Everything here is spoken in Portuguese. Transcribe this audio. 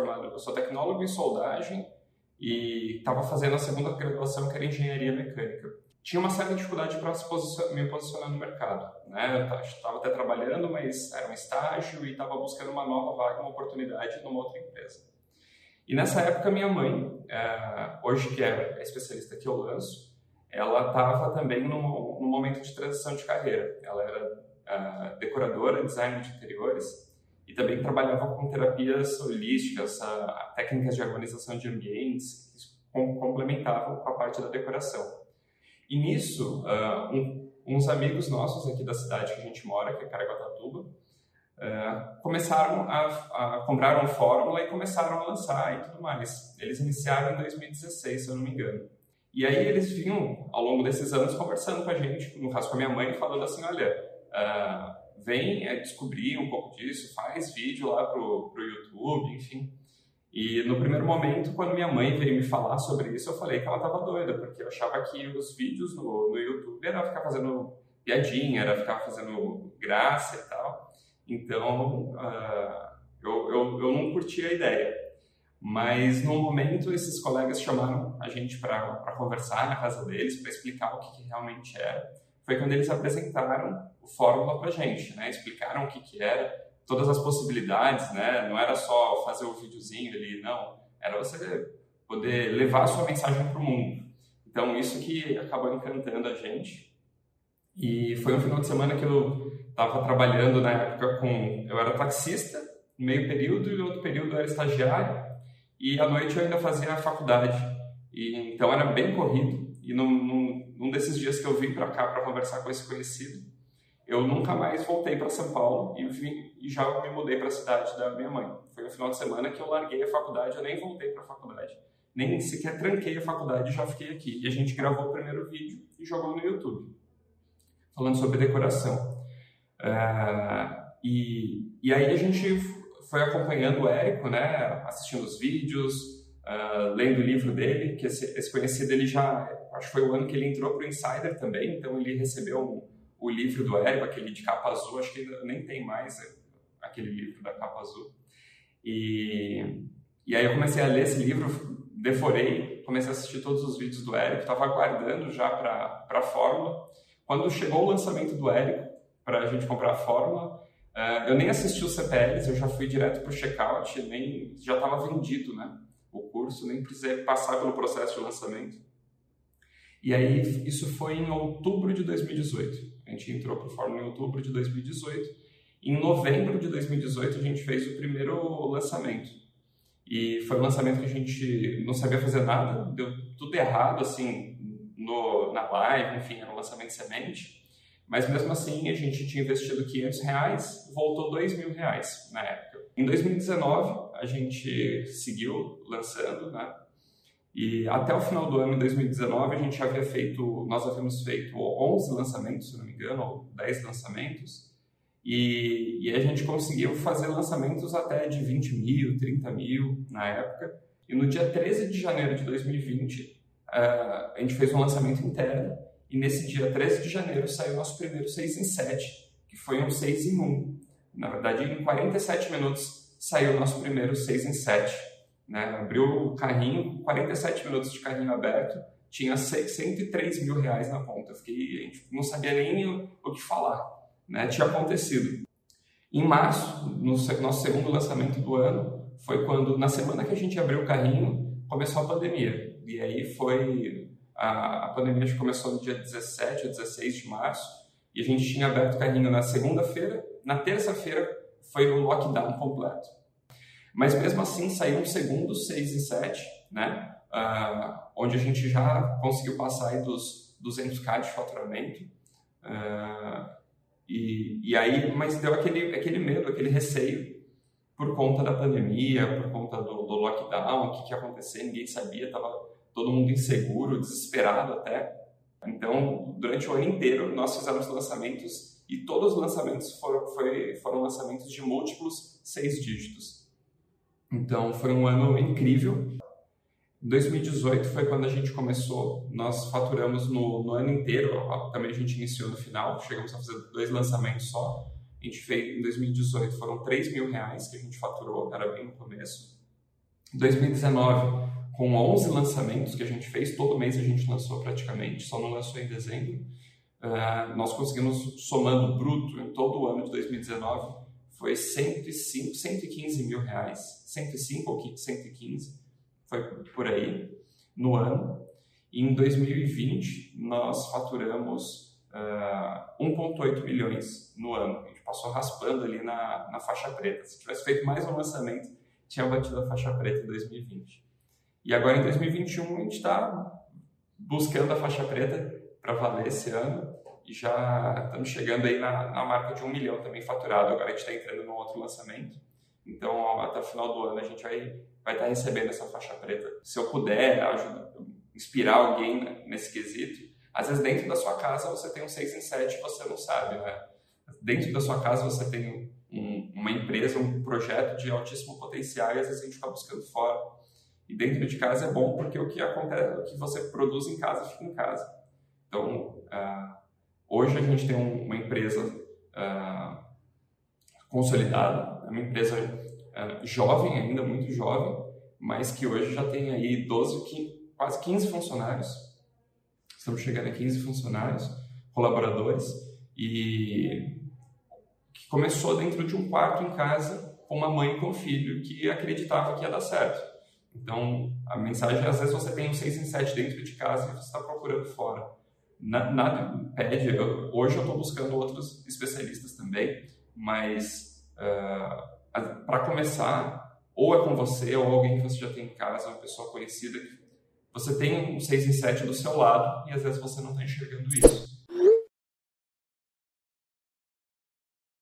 formado, eu sou tecnólogo em soldagem e estava fazendo a segunda graduação que era engenharia mecânica. Tinha uma certa dificuldade para posicionar, me posicionar no mercado, né? Estava até trabalhando, mas era um estágio e estava buscando uma nova vaga, uma oportunidade numa outra empresa. E nessa época minha mãe, é, hoje que é a especialista que eu lanço, ela estava também num, num, momento de transição de carreira. Ela era é, decoradora, designer de interiores e também trabalhava com terapias holísticas, a, técnicas de harmonização de ambientes, que complementavam com a parte da decoração. E nisso, uh, um, uns amigos nossos aqui da cidade que a gente mora, que é Caraguatatuba, uh, começaram a, a comprar uma fórmula e começaram a lançar e tudo mais. Eles iniciaram em 2016, se eu não me engano. E aí eles vinham, ao longo desses anos, conversando com a gente, no caso com a minha mãe, falando assim, olha, uh, vem é, descobrir um pouco disso, faz vídeo lá pro, pro YouTube, enfim. E no primeiro momento, quando minha mãe veio me falar sobre isso, eu falei que ela estava doida, porque eu achava que os vídeos no, no YouTube era ficar fazendo piadinha, era ficar fazendo graça e tal. Então, uh, eu, eu, eu não curtia a ideia. Mas no momento, esses colegas chamaram a gente para conversar na casa deles, para explicar o que, que realmente era foi quando eles apresentaram o Fórmula para gente, né? Explicaram o que, que era, todas as possibilidades, né? Não era só fazer o videozinho ali, não. Era você poder levar a sua mensagem para o mundo. Então, isso que acabou encantando a gente. E foi um final de semana que eu estava trabalhando na época com... Eu era taxista, meio período, e outro período eu era estagiário. E à noite eu ainda fazia a faculdade. E, então, era bem corrido. E não, não num desses dias que eu vim para cá para conversar com esse conhecido, eu nunca mais voltei para São Paulo e, vim, e já me mudei para a cidade da minha mãe. Foi no final de semana que eu larguei a faculdade, eu nem voltei para a faculdade. Nem sequer tranquei a faculdade, já fiquei aqui. E a gente gravou o primeiro vídeo e jogou no YouTube, falando sobre decoração. Uh, e, e aí a gente foi acompanhando o Érico, né, assistindo os vídeos, uh, lendo o livro dele, que esse, esse, conhecido ele já, acho que foi o ano que ele entrou para o Insider também, então ele recebeu o livro do Érico, aquele de capa azul, acho que nem tem mais é, aquele livro da capa azul. E, e aí eu comecei a ler esse livro, devorei, comecei a assistir todos os vídeos do Érico, estava aguardando já para a fórmula. Quando chegou o lançamento do Érico, para a gente comprar a fórmula, uh, eu nem assisti os CPLs, eu já fui direto para o checkout, nem, já estava vendido, né? o curso, nem precisei passar pelo processo de lançamento. E aí, isso foi em outubro de 2018. A gente entrou para o fórum em outubro de 2018. Em novembro de 2018, a gente fez o primeiro lançamento. E foi um lançamento que a gente não sabia fazer nada, deu tudo errado, assim, no, na live, enfim, era um lançamento semente. Mas mesmo assim, a gente tinha investido 500 reais, voltou 2 mil reais na época. Em 2019, a gente seguiu lançando, né? E até o final do ano de 2019, a gente havia feito, nós havíamos feito 11 lançamentos, se não me engano, ou 10 lançamentos. E, e a gente conseguiu fazer lançamentos até de 20 mil, 30 mil na época. E no dia 13 de janeiro de 2020, uh, eh, a gente fez um lançamento interno. E nesse dia 13 de janeiro saiu nosso primeiro 6 em 7, que foi um 6 em 1. Na verdade, em 47 minutos saiu o nosso primeiro 6 em 7. Né? Abriu o carrinho, 47 minutos de carrinho aberto, tinha 103 mil reais na conta. Fiquei, a gente não sabia nem o, que falar. Né? Tinha acontecido. Em março, no nosso segundo lançamento do ano, foi quando, na semana que a gente abriu o carrinho, começou a pandemia. E aí foi. A, a pandemia que começou no dia 17 ou 16 de março, e a gente tinha aberto o carrinho na segunda-feira. Na terça-feira foi o lockdown completo. Mas mesmo assim saiu um segundo 6 e 7, né? Uh, onde a gente já conseguiu passar dos 200k de faturamento. Uh, e, e aí, mas deu aquele, aquele medo, aquele receio por conta da pandemia, por conta do, do lockdown, o que, que ia acontecer, ninguém sabia, estava todo mundo inseguro, desesperado até. Então, durante o ano inteiro, nós fizemos lançamentos e todos os lançamentos foram, foi, foram lançamentos de múltiplos seis dígitos. Então foi um ano incrível. 2018 foi quando a gente começou, nós faturamos no, no ano inteiro, também a gente iniciou no final, chegamos a fazer dois lançamentos só. A gente fez em 2018 foram 3 mil reais que a gente faturou, era bem no começo. 2019, com 11 lançamentos que a gente fez, todo mês a gente lançou praticamente, só não lançou em dezembro. Uh, nós conseguimos, somando bruto em todo o ano de 2019, foi 105, 115 mil reais, 105 ou 115, foi por aí, no ano. E em 2020, nós faturamos uh, 1,8 milhões no ano. A gente passou raspando ali na, na faixa preta. Se tivesse feito mais um lançamento, tinha batido a faixa preta em 2020. E agora em 2021 a gente está buscando a faixa preta para valer esse ano e já estamos chegando aí na, na marca de um milhão também faturado. Agora a gente está entrando num outro lançamento. Então, até o final do ano a gente vai, vai estar tá recebendo essa faixa preta. Se eu puder ajudar, inspirar alguém nesse quesito, às vezes dentro da sua casa você tem um 6 em 7 e você não sabe, né? Dentro da sua casa você tem um, uma empresa, um projeto de altíssimo potencial e às vezes a gente está buscando fora. E dentro de casa é bom porque o que acontece, o que você produz em casa fica em casa. Então, uh, hoje a gente tem um, uma empresa uh, consolidada, é uma empresa uh, jovem ainda, muito jovem, mas que hoje já tem aí 12, 15, quase 15 funcionários. Estamos chegando a 15 funcionários, colaboradores, e que começou dentro de um quarto em casa com uma mãe e com um filho que acreditava que ia dar certo. Então, a mensagem é, às vezes você tem um 6 em 7 dentro de casa e você está procurando fora. Nada impede, eu, hoje eu estou buscando outros especialistas também, mas uh, ah, para começar, ou é com você, ou alguém que você já tem em casa, uma pessoa conhecida, você tem um 6 em 7 do seu lado e às vezes você não está enxergando isso.